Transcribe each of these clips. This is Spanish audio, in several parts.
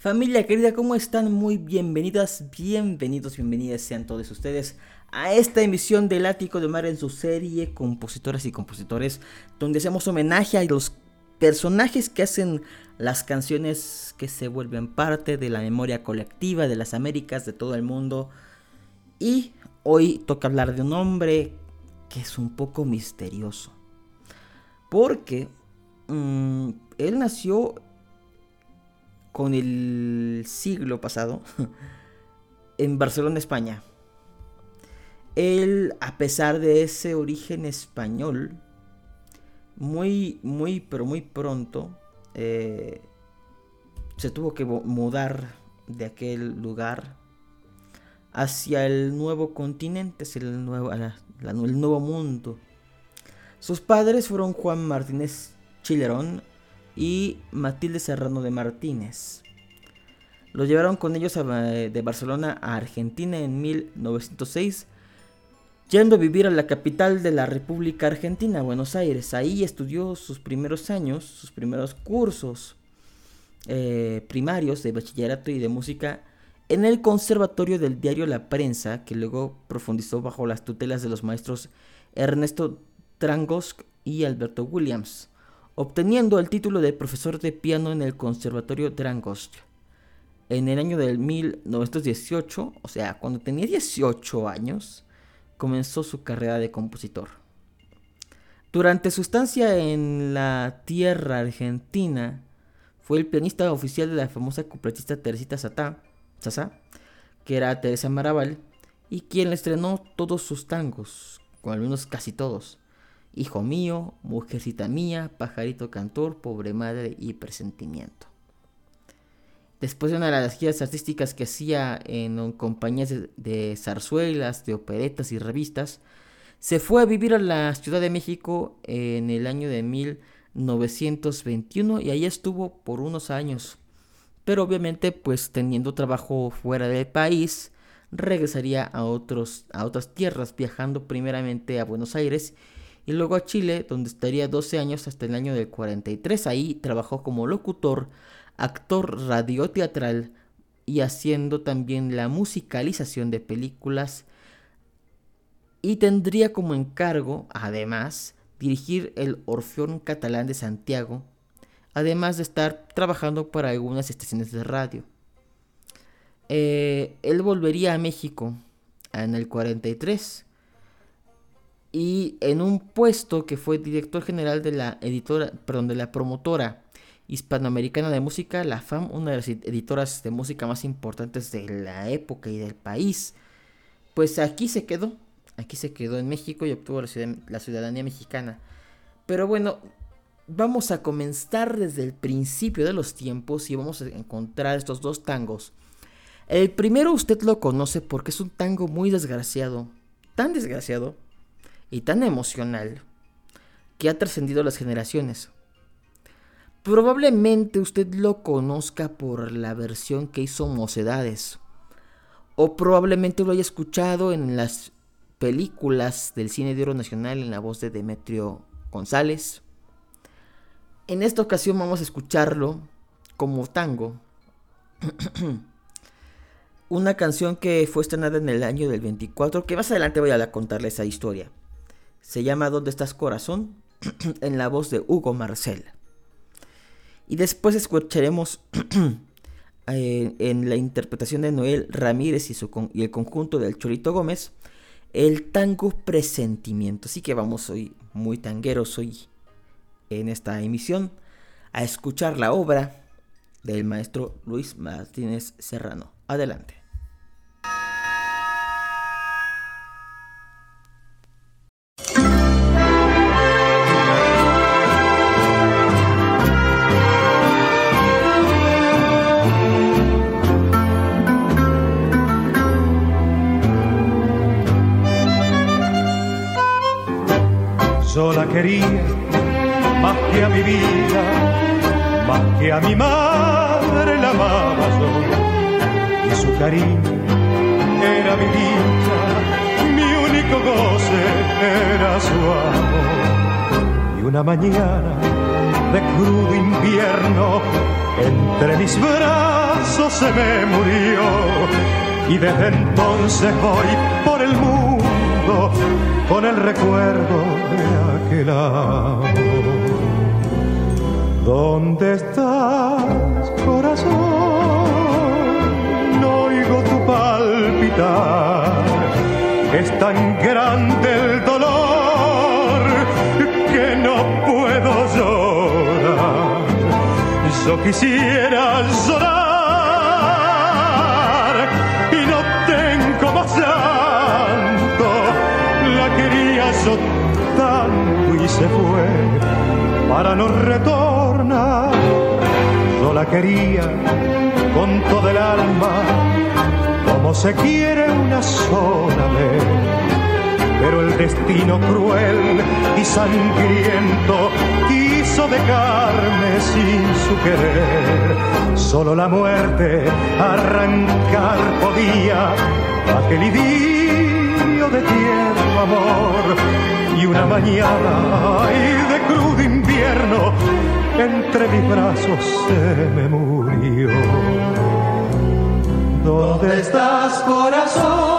Familia querida, ¿cómo están? Muy bienvenidas, bienvenidos, bienvenidas sean todos ustedes a esta emisión del Ático de Mar en su serie Compositoras y Compositores, donde hacemos homenaje a los personajes que hacen las canciones que se vuelven parte de la memoria colectiva de las Américas, de todo el mundo. Y hoy toca hablar de un hombre que es un poco misterioso. Porque mm, él nació con el siglo pasado en Barcelona, España. Él, a pesar de ese origen español, muy, muy, pero muy pronto eh, se tuvo que mudar de aquel lugar hacia el nuevo continente, hacia el nuevo, el nuevo mundo. Sus padres fueron Juan Martínez Chilerón y Matilde Serrano de Martínez. Lo llevaron con ellos de Barcelona a Argentina en 1906, yendo a vivir a la capital de la República Argentina, Buenos Aires. Ahí estudió sus primeros años, sus primeros cursos eh, primarios de bachillerato y de música en el Conservatorio del Diario La Prensa, que luego profundizó bajo las tutelas de los maestros Ernesto Trangosk y Alberto Williams obteniendo el título de profesor de piano en el Conservatorio Drangost. En el año del 1918, o sea, cuando tenía 18 años, comenzó su carrera de compositor. Durante su estancia en la tierra argentina, fue el pianista oficial de la famosa cupletista Teresita Satá, que era Teresa Maraval, y quien le estrenó todos sus tangos, o al menos casi todos. Hijo mío, mujercita mía, pajarito cantor, pobre madre y presentimiento. Después de una de las giras artísticas que hacía en compañías de, zarzuelas, de operetas y revistas, se fue a vivir a la Ciudad de México en el año de 1921 y ahí estuvo por unos años. Pero obviamente pues teniendo trabajo fuera del país, regresaría a, otros, a otras tierras, viajando primeramente a Buenos Aires y luego a Chile, donde estaría 12 años hasta el año del 43. Ahí trabajó como locutor, actor radioteatral y haciendo también la musicalización de películas. Y tendría como encargo, además, dirigir el Orfeón Catalán de Santiago, además de estar trabajando para algunas estaciones de radio. Eh, él volvería a México en el 43 y en un puesto que fue director general de la editora, perdón, de la promotora hispanoamericana de música, la FAM, una de las editoras de música más importantes de la época y del país. Pues aquí se quedó, aquí se quedó en México y obtuvo la ciudadanía mexicana. Pero bueno, vamos a comenzar desde el principio de los tiempos y vamos a encontrar estos dos tangos. El primero usted lo conoce porque es un tango muy desgraciado, tan desgraciado y tan emocional que ha trascendido las generaciones. Probablemente usted lo conozca por la versión que hizo Mocedades, o probablemente lo haya escuchado en las películas del cine de oro nacional en la voz de Demetrio González. En esta ocasión vamos a escucharlo como tango. Una canción que fue estrenada en el año del 24, que más adelante voy a contarle esa historia. Se llama ¿Dónde estás corazón? en la voz de Hugo Marcel. Y después escucharemos eh, en la interpretación de Noel Ramírez y, su y el conjunto del Chorito Gómez el tango presentimiento. Así que vamos hoy muy tangueros hoy en esta emisión a escuchar la obra del maestro Luis Martínez Serrano. Adelante. Una mañana de crudo invierno, entre mis brazos se me murió. Y desde entonces voy por el mundo con el recuerdo de aquel amor. ¿Dónde estás, corazón? No oigo tu palpitar. Es tan grande Yo quisiera llorar y no tengo más llanto. La quería yo tanto y se fue para no retornar. Yo la quería con todo el alma, como se quiere una sola vez. Pero el destino cruel y sangriento quiso dejarme sin su querer. Solo la muerte arrancar podía aquel idilio de tierno amor. Y una mañana ay, de crudo invierno entre mis brazos se me murió. ¿Dónde estás, corazón?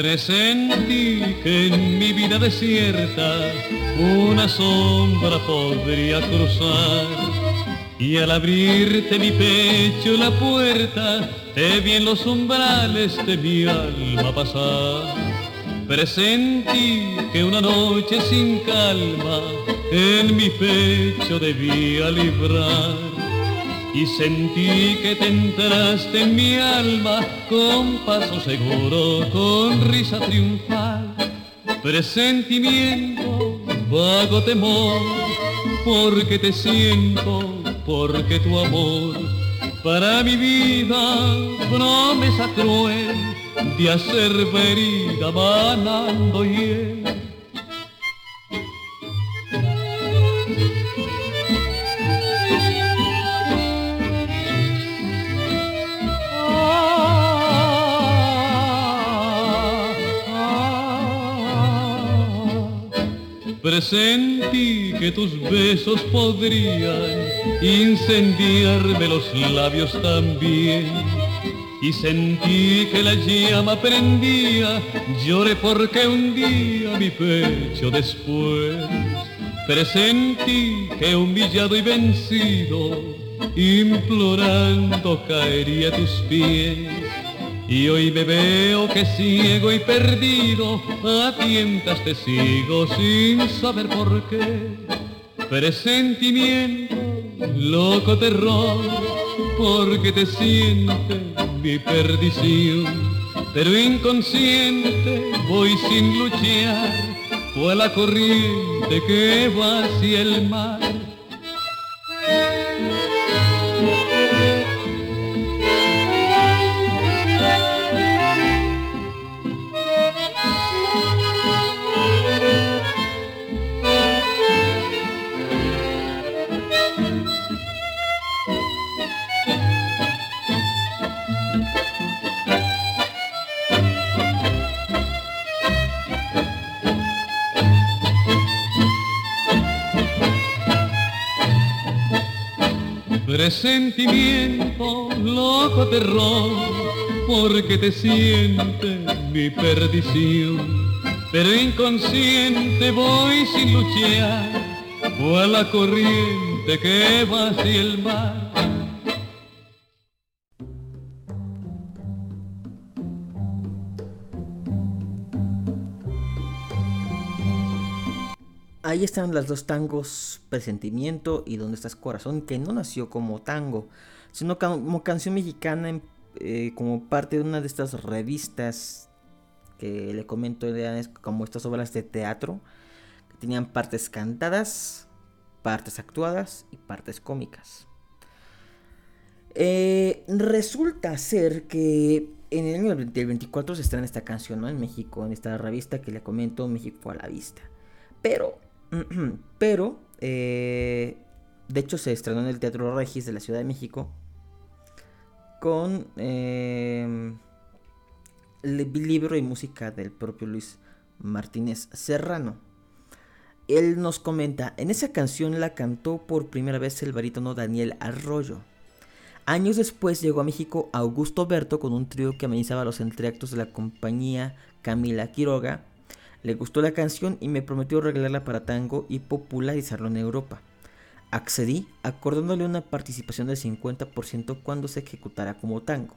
Presentí que en mi vida desierta una sombra podría cruzar y al abrirte mi pecho la puerta te vi en los umbrales de mi alma pasar. Presentí que una noche sin calma en mi pecho debía librar y sentí que te entraste en mi alma con paso seguro, con risa triunfal, presentimiento, vago temor, porque te siento, porque tu amor para mi vida promesa cruel de hacer verida manando hiel. Presentí que tus besos podrían incendiarme los labios también. Y sentí que la llama prendía, lloré porque un día mi pecho después. Presentí que humillado y vencido, implorando caería a tus pies. Y hoy me veo que ciego y perdido, a tientas te sigo sin saber por qué. Presentimiento, loco terror, porque te siente mi perdición. Pero inconsciente voy sin luchar, fue la corriente que va hacia el mar. Presentimiento, loco terror, porque te siente mi perdición. Pero inconsciente voy sin luchar, o a la corriente que va hacia el mar. Ahí están las dos tangos, Presentimiento y Dónde estás corazón, que no nació como tango, sino como canción mexicana, eh, como parte de una de estas revistas que le comento, como estas obras de teatro, que tenían partes cantadas, partes actuadas y partes cómicas. Eh, resulta ser que en el año del 24 se estrena esta canción ¿no? en México, en esta revista que le comento, México a la vista. Pero Pero, eh, de hecho, se estrenó en el Teatro Regis de la Ciudad de México con eh, el libro y música del propio Luis Martínez Serrano. Él nos comenta, en esa canción la cantó por primera vez el barítono Daniel Arroyo. Años después llegó a México Augusto Berto con un trío que amenizaba los entreactos de la compañía Camila Quiroga le gustó la canción y me prometió regalarla para tango y popularizarlo en Europa. Accedí acordándole una participación del 50% cuando se ejecutara como tango.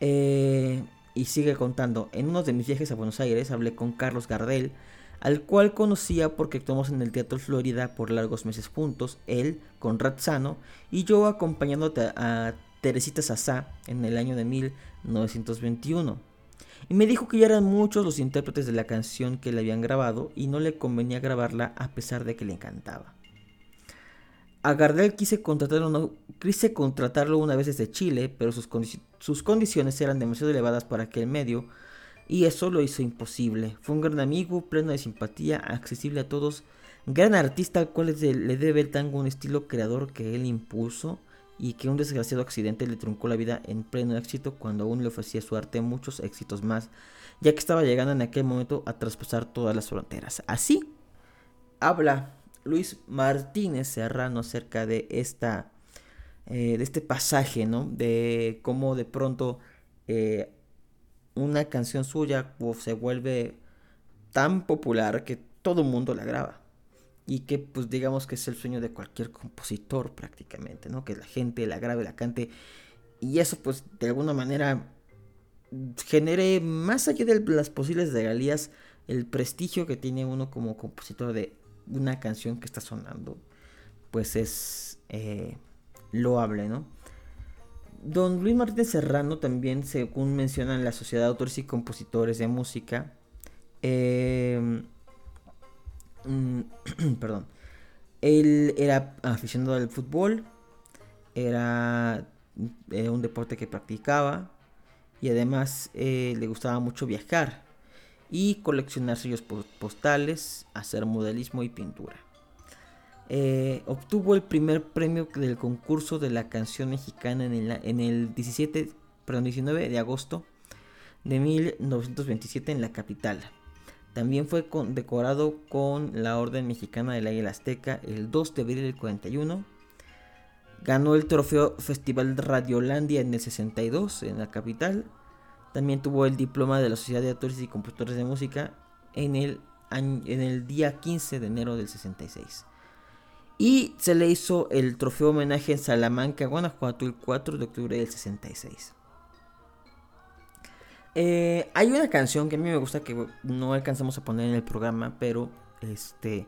Eh, y sigue contando, en uno de mis viajes a Buenos Aires hablé con Carlos Gardel, al cual conocía porque actuamos en el Teatro Florida por largos meses juntos, él con Razzano y yo acompañando a Teresita Sassá en el año de 1921 y me dijo que ya eran muchos los intérpretes de la canción que le habían grabado y no le convenía grabarla a pesar de que le encantaba. A Gardel quise contratarlo, quise contratarlo una vez desde Chile, pero sus, sus condiciones eran demasiado elevadas para aquel medio y eso lo hizo imposible. Fue un gran amigo, pleno de simpatía, accesible a todos, gran artista al cual le debe el tango un estilo creador que él impuso y que un desgraciado accidente le truncó la vida en pleno éxito cuando aún le ofrecía su arte muchos éxitos más, ya que estaba llegando en aquel momento a traspasar todas las fronteras. Así habla Luis Martínez Serrano acerca de esta eh, de este pasaje, ¿no? De cómo de pronto eh, una canción suya se vuelve tan popular que todo el mundo la graba y que pues digamos que es el sueño de cualquier compositor prácticamente, ¿no? Que la gente la grabe, la cante y eso pues de alguna manera genere más allá de las posibles regalías el prestigio que tiene uno como compositor de una canción que está sonando pues es eh, loable, ¿no? Don Luis Martínez Serrano también, según menciona en la Sociedad de Autores y Compositores de Música, eh, perdón. Él era aficionado al fútbol, era, un deporte que practicaba y además eh, le gustaba mucho viajar y coleccionar sellos postales, hacer modelismo y pintura. Eh, obtuvo el primer premio del concurso de la canción mexicana en el, en el 17, perdón, 19 de agosto de 1927 en la capital. También fue decorado con la Orden Mexicana del Águila Azteca el 2 de abril del 41. Ganó el trofeo Festival Radiolandia en el 62 en la capital. También tuvo el diploma de la Sociedad de Actores y Compositores de Música en el, en el día 15 de enero del 66. Y se le hizo el trofeo homenaje en Salamanca, Guanajuato, el 4 de octubre del 66. Eh, hay una canción que a mí me gusta que no alcanzamos a poner en el programa, pero este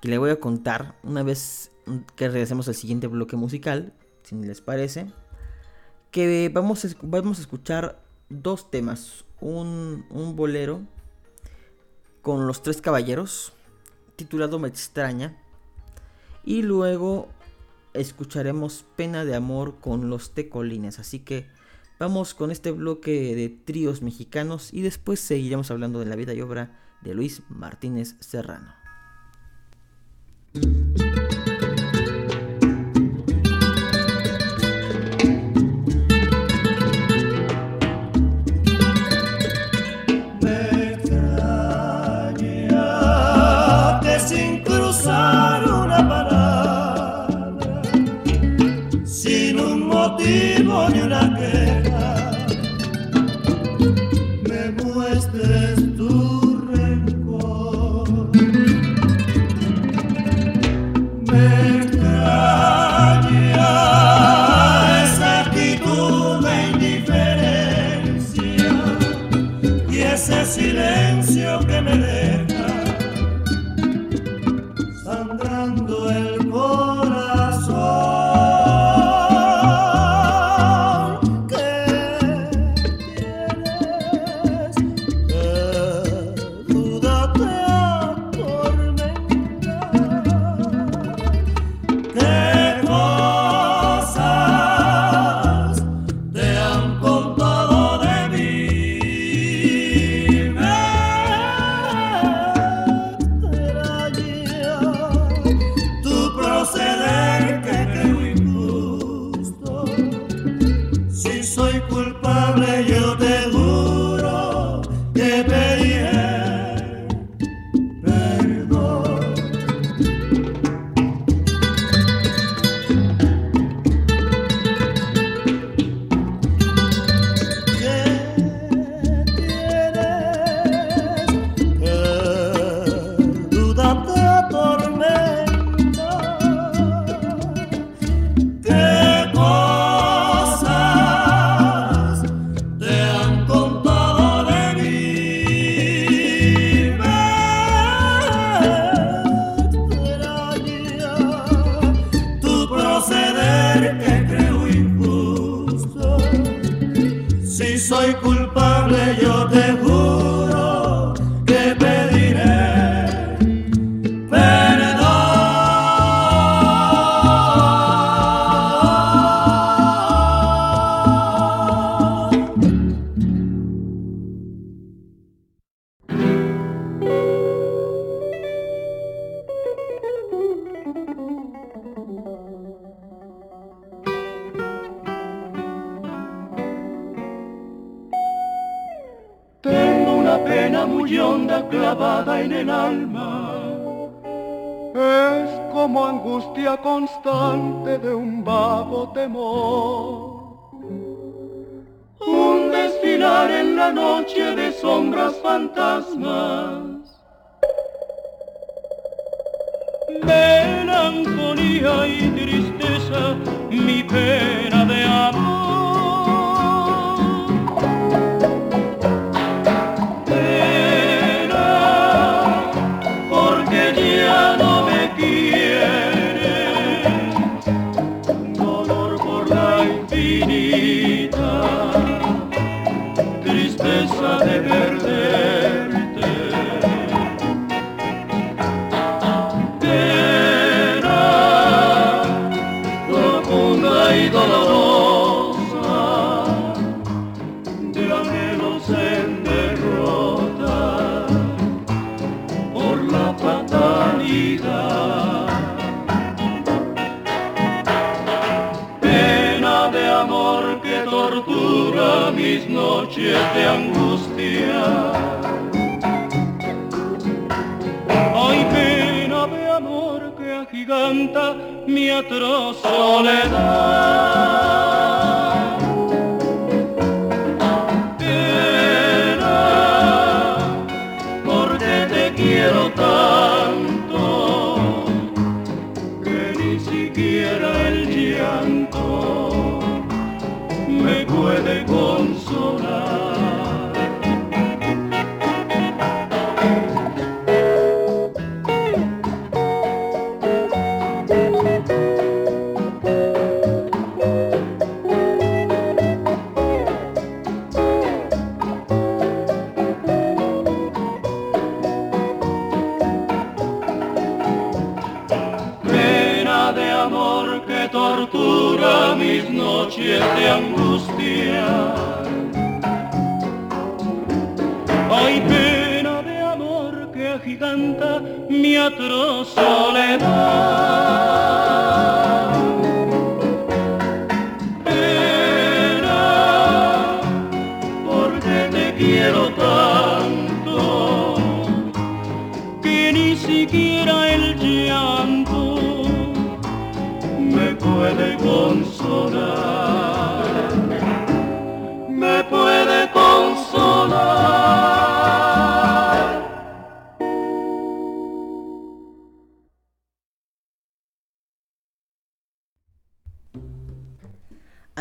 que le voy a contar una vez que regresemos al siguiente bloque musical, si les parece, que vamos a, vamos a escuchar dos temas, un, un bolero con los tres caballeros, titulado Me extraña, y luego escucharemos Pena de Amor con los Tecolines, así que Vamos con este bloque de tríos mexicanos y después seguiremos hablando de la vida y obra de Luis Martínez Serrano. clavada en el alma. Es como angustia constante de un vago temor. Un desfilar en la noche de sombras fantasmas. Melancolía y tristeza, mi pena de amor.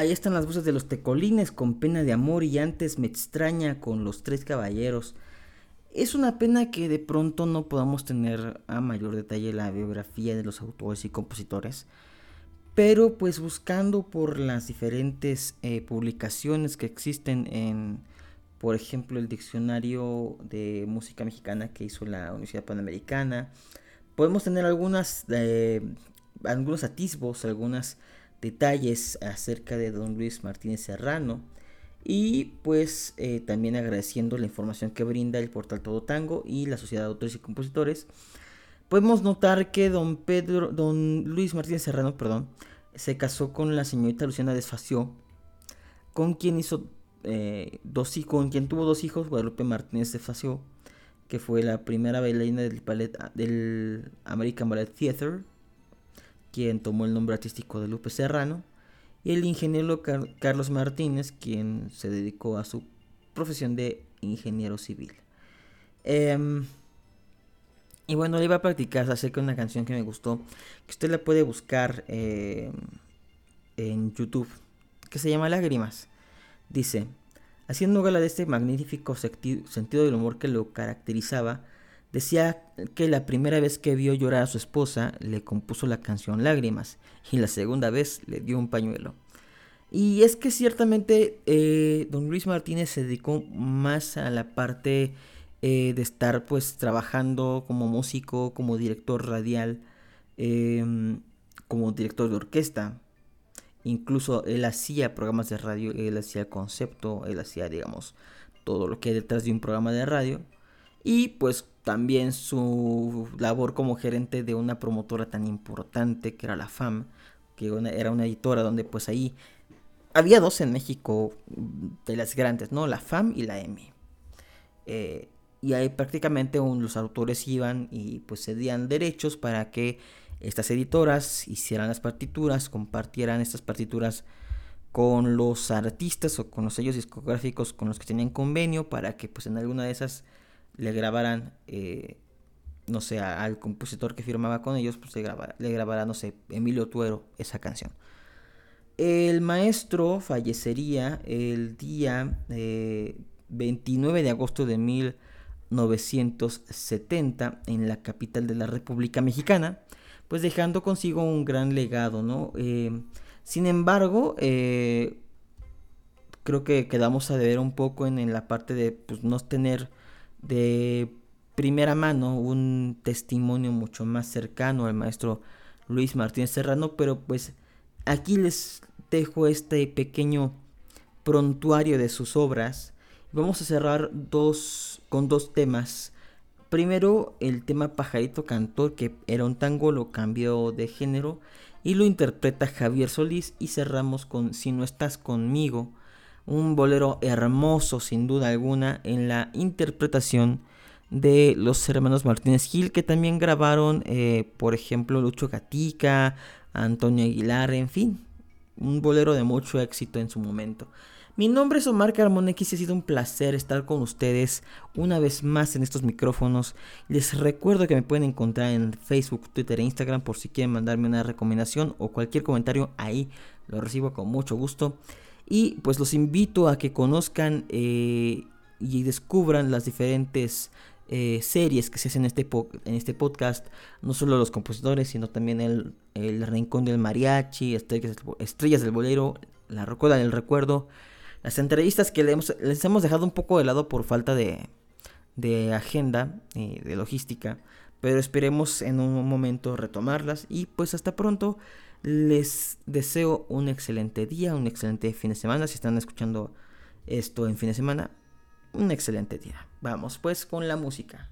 Ahí están las voces de los tecolines con pena de amor y antes me extraña con los tres caballeros. Es una pena que de pronto no podamos tener a mayor detalle la biografía de los autores y compositores, pero pues buscando por las diferentes eh, publicaciones que existen en, por ejemplo, el diccionario de música mexicana que hizo la Universidad Panamericana, podemos tener algunas, eh, algunos atisbos, algunos detalles acerca de don Luis Martínez Serrano y pues eh, también agradeciendo la información que brinda el portal Todo Tango y la Sociedad de Autores y Compositores. Podemos notar que don Pedro, don Luis Martínez Serrano, perdón, se casó con la señorita Luciana Desfació, con quien hizo eh, dos con quien tuvo dos hijos, Guadalupe Martínez Desfació, que fue la primera bailarina del ballet del American Ballet Theater, quien tomó el nombre artístico de Lupe Serrano y el ingeniero Carlos Martínez, quien se dedicó a su profesión de ingeniero civil. Em, y bueno, le iba a practicar acerca de una canción que me gustó, que usted la puede buscar em, en YouTube, que se llama Lágrimas. Dice, haciendo gala de este magnífico sentido del humor que lo caracterizaba, Decía que la primera vez que vio llorar a su esposa le compuso la canción Lágrimas y la segunda vez le dio un pañuelo. Y es que ciertamente eh, don Luis Martínez se dedicó más a la parte eh, de estar pues trabajando como músico, como director radial, em, como director de orquesta. Incluso él hacía programas de radio, él hacía concepto, él hacía digamos todo lo que hay detrás de un programa de radio. Y pues también su labor como gerente de una promotora tan importante que era la FAM, que era una editora donde pues ahí había dos en México mm, de las grandes, ¿no? La FAM y la EMI. Eh, y ahí prácticamente los autores iban y pues cedían derechos para que estas editoras hicieran las partituras, compartieran estas partituras con los artistas o con los sellos discográficos con los que tenían convenio para que pues en alguna de esas le grabaran, eh, no sé, al compositor que firmaba con ellos, pues le grabara, le grabará, no sé, Emilio Tuero esa canción. El maestro fallecería el día 29 eh, de agosto de 1970 en la capital de la República Mexicana, pues dejando consigo un gran legado, ¿no? Eh, sin embargo, creo que quedamos a deber un poco en, en la parte de pues, no tener de primera mano un testimonio mucho más cercano al maestro Luis Martínez Serrano, pero pues aquí les dejo este pequeño prontuario de sus obras. Vamos a cerrar dos, con dos temas. Primero el tema Pajarito Cantor, que era un tango, lo cambió de género y lo interpreta Javier Solís. Y cerramos con Si no estás conmigo, un bolero hermoso sin duda alguna en la interpretación de los hermanos Martínez Gil que también grabaron eh, por ejemplo Lucho Gatica, Antonio Aguilar, en fin, un bolero de mucho éxito en su momento. Mi nombre es Omar Carmona y ha sido un placer estar con ustedes una vez más en estos micrófonos. Les recuerdo que me pueden encontrar en Facebook, Twitter e Instagram por si quieren mandarme una recomendación o cualquier comentario ahí lo recibo con mucho gusto. Y pues los invito a que conozcan eh, y descubran las diferentes eh, series que se hacen en este, en este podcast. No solo los compositores, sino también el, el Rincón del Mariachi, Estrellas, del Bolero, La Rocola del Recuerdo. Las entrevistas que les hemos, dejado un poco de lado por falta de, de agenda, y de logística. Pero esperemos en un momento retomarlas. Y pues hasta pronto. Les deseo un excelente día, un excelente fin de semana. Si están escuchando esto en fin de semana, un excelente día. Vamos pues con la música.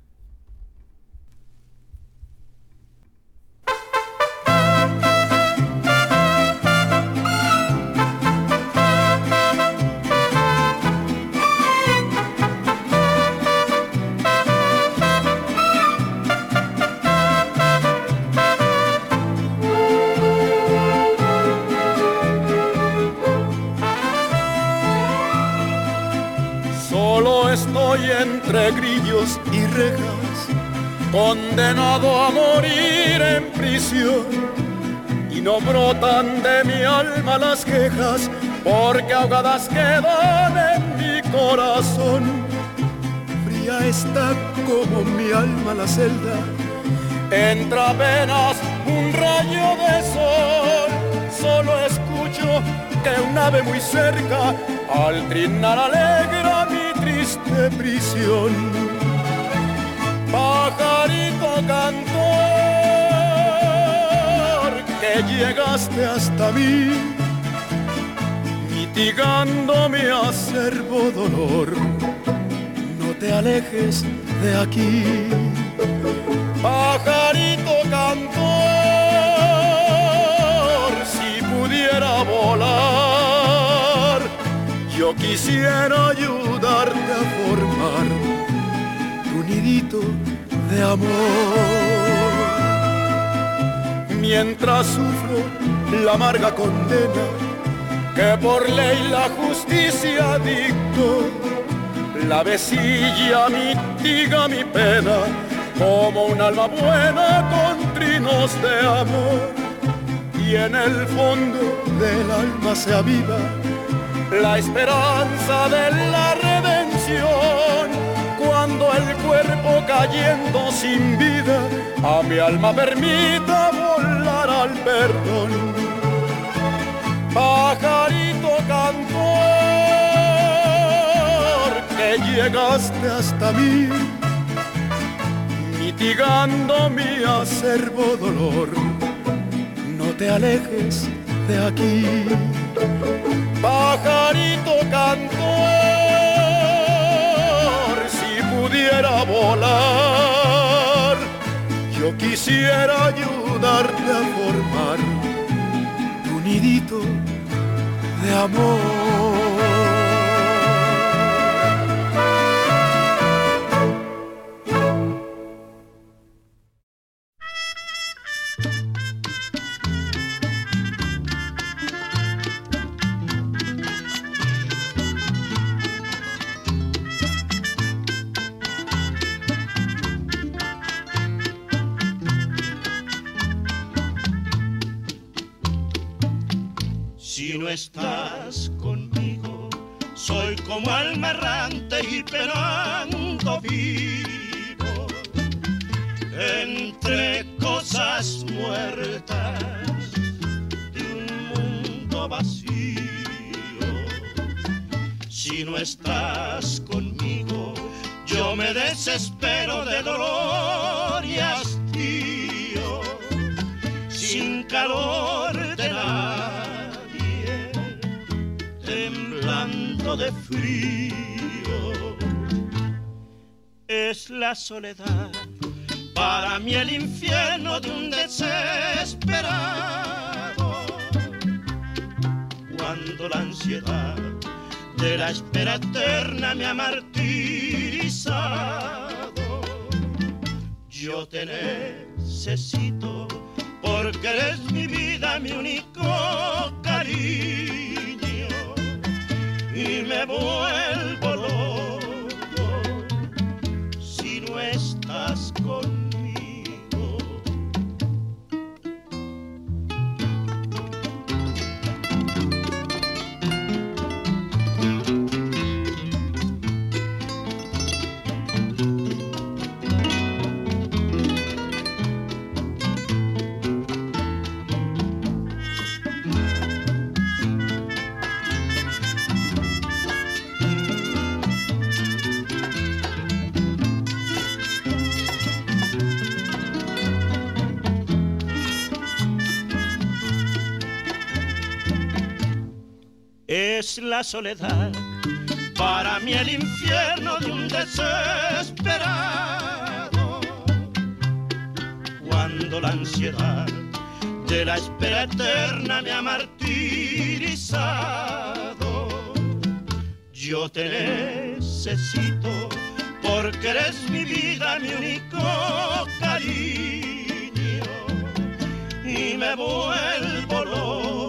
Entre grillos y rejas, condenado a morir en prisión. Y no brotan de mi alma las quejas porque ahogadas quedan en mi corazón. Fría está como mi alma la celda, entra apenas un rayo de sol, solo escucho que un ave muy cerca al trinar alegra mi triste prisión. Pajarito cantor, que llegaste hasta mí, mitigando mi acervo dolor. No te alejes de aquí, pajarito cantor, si pudiera volar, yo quisiera ayudarte a formar tu nidito de amor. Mientras sufro la amarga condena que por ley la justicia dictó, la vecilla mitiga mi pena como un alma buena con trinos de amor. Y en el fondo del alma se aviva la esperanza de la Cuando el cuerpo cayendo sin vida a mi alma permita volar al perdón. Pajarito cantor, que llegaste hasta mí, mitigando mi acervo dolor. No te alejes de aquí pajarito cantor, pudiera volar, yo quisiera ayudarte a formar tu nidito de amor. Entre cosas muertas de un mundo vacío. Si no estás conmigo, yo me desespero de dolor y hastío, sin calor de nadie, temblando de frío. Es la soledad para mí el infierno de un desesperado. Cuando la ansiedad de la espera eterna me ha martirizado, yo te necesito porque eres mi vida, mi único cariño. Y me vuelvo loco la soledad, para mí el infierno de un desesperado. Cuando la ansiedad de la espera eterna me ha martirizado, yo te necesito porque eres mi vida, mi único cariño. Y me vuelvo loco